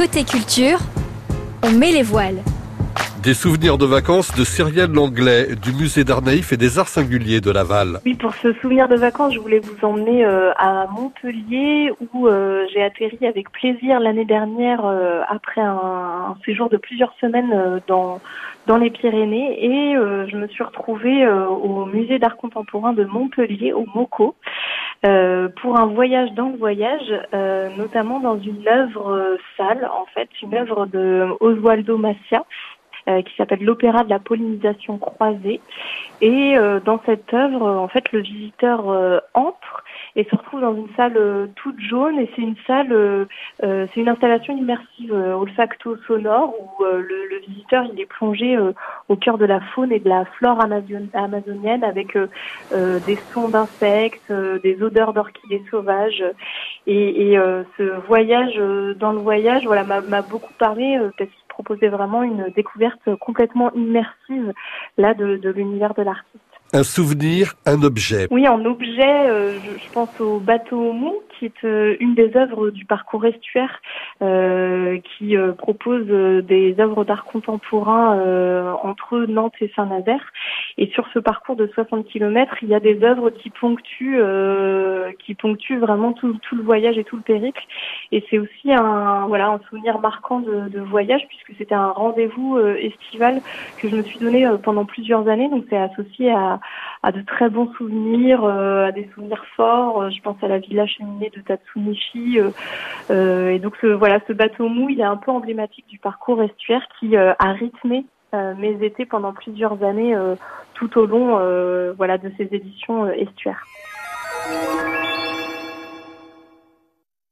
Côté culture, on met les voiles. Des souvenirs de vacances de Cyrielle Langlais du musée d'art naïf et des arts singuliers de Laval. Oui, pour ce souvenir de vacances, je voulais vous emmener euh, à Montpellier où euh, j'ai atterri avec plaisir l'année dernière euh, après un, un, séjour de plusieurs semaines dans dans les Pyrénées et je me suis retrouvée au musée d'art contemporain de Montpellier au MOCO. Pour un voyage dans le voyage, notamment dans une œuvre sale, en fait, une œuvre de Oswaldo Massia, euh, qui s'appelle l'opéra de la pollinisation croisée. Et euh, dans cette œuvre, en fait, le visiteur euh, entre et se retrouve dans une salle toute jaune et c'est une salle, c'est une installation immersive olfacto-sonore où le, le, visiteur il est plongé au cœur de la faune et de la flore amazonienne avec des sons d'insectes, des odeurs d'orchidées sauvages et, et ce voyage dans le voyage voilà m'a beaucoup parlé parce proposer vraiment une découverte complètement immersive là de, de l'univers de l'artiste. Un souvenir, un objet. Oui, en objet, euh, je, pense au bateau mou, qui est euh, une des œuvres du parcours estuaire, euh, qui propose des œuvres d'art contemporain entre Nantes et Saint-Nazaire. Et sur ce parcours de 60 km, il y a des œuvres qui ponctuent, qui ponctuent vraiment tout, tout, le voyage et tout le périple. Et c'est aussi un, voilà, un souvenir marquant de, de voyage, puisque c'était un rendez-vous estival que je me suis donné pendant plusieurs années. Donc c'est associé à à, de très bons souvenirs, euh, à des souvenirs forts. Euh, je pense à la villa cheminée de Tatsunishi. Euh, et donc ce, voilà, ce bateau mou, il est un peu emblématique du parcours estuaire qui a rythmé mes étés pendant plusieurs années tout au long voilà de ces éditions estuaires.